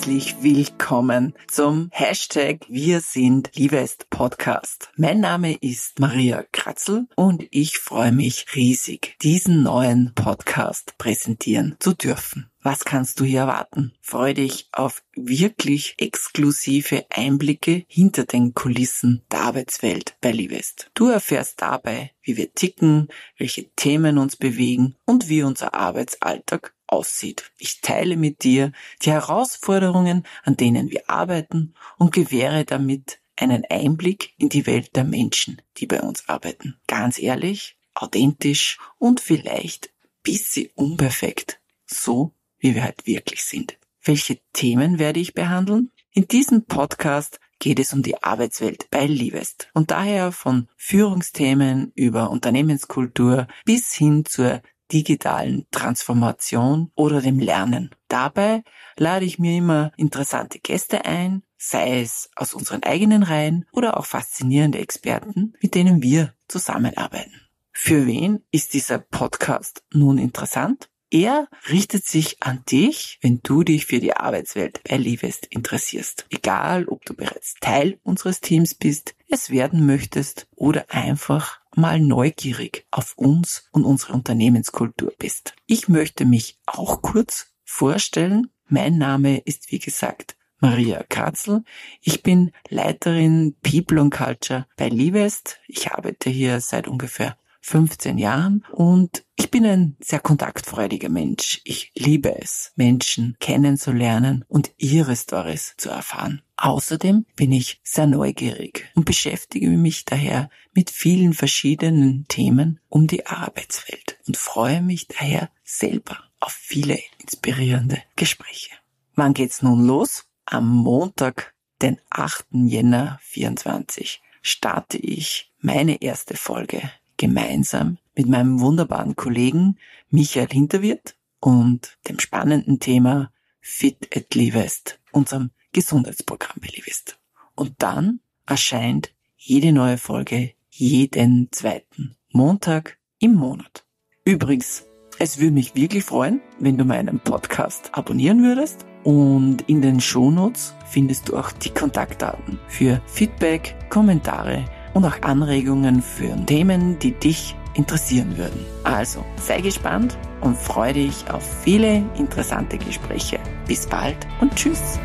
herzlich willkommen zum Hashtag Wir sind Liebest Podcast. Mein Name ist Maria Kratzel und ich freue mich riesig, diesen neuen Podcast präsentieren zu dürfen. Was kannst du hier erwarten? Freu dich auf wirklich exklusive Einblicke hinter den Kulissen der Arbeitswelt bei Livest. Du erfährst dabei, wie wir ticken, welche Themen uns bewegen und wie unser Arbeitsalltag aussieht. Ich teile mit dir die Herausforderungen, an denen wir arbeiten und gewähre damit einen Einblick in die Welt der Menschen, die bei uns arbeiten. Ganz ehrlich, authentisch und vielleicht bisschen unperfekt. So, wie wir halt wirklich sind. Welche Themen werde ich behandeln? In diesem Podcast geht es um die Arbeitswelt bei Livest und daher von Führungsthemen über Unternehmenskultur bis hin zur digitalen Transformation oder dem Lernen. Dabei lade ich mir immer interessante Gäste ein, sei es aus unseren eigenen Reihen oder auch faszinierende Experten, mit denen wir zusammenarbeiten. Für wen ist dieser Podcast nun interessant? Er richtet sich an dich, wenn du dich für die Arbeitswelt bei Livest interessierst. Egal, ob du bereits Teil unseres Teams bist, es werden möchtest oder einfach mal neugierig auf uns und unsere Unternehmenskultur bist. Ich möchte mich auch kurz vorstellen. Mein Name ist wie gesagt Maria Kratzel. Ich bin Leiterin People and Culture bei Livest. Ich arbeite hier seit ungefähr 15 Jahren und ich bin ein sehr kontaktfreudiger Mensch. Ich liebe es, Menschen kennenzulernen und ihre Stories zu erfahren. Außerdem bin ich sehr neugierig und beschäftige mich daher mit vielen verschiedenen Themen um die Arbeitswelt und freue mich daher selber auf viele inspirierende Gespräche. Wann geht's nun los? Am Montag, den 8. Jänner 24, starte ich meine erste Folge gemeinsam mit meinem wunderbaren Kollegen Michael Hinterwirt und dem spannenden Thema Fit at Livest, unserem Gesundheitsprogramm bei Livest. Und dann erscheint jede neue Folge jeden zweiten Montag im Monat. Übrigens, es würde mich wirklich freuen, wenn du meinen Podcast abonnieren würdest und in den Shownotes findest du auch die Kontaktdaten für Feedback, Kommentare und auch Anregungen für Themen, die dich interessieren würden. Also sei gespannt und freue dich auf viele interessante Gespräche. Bis bald und tschüss.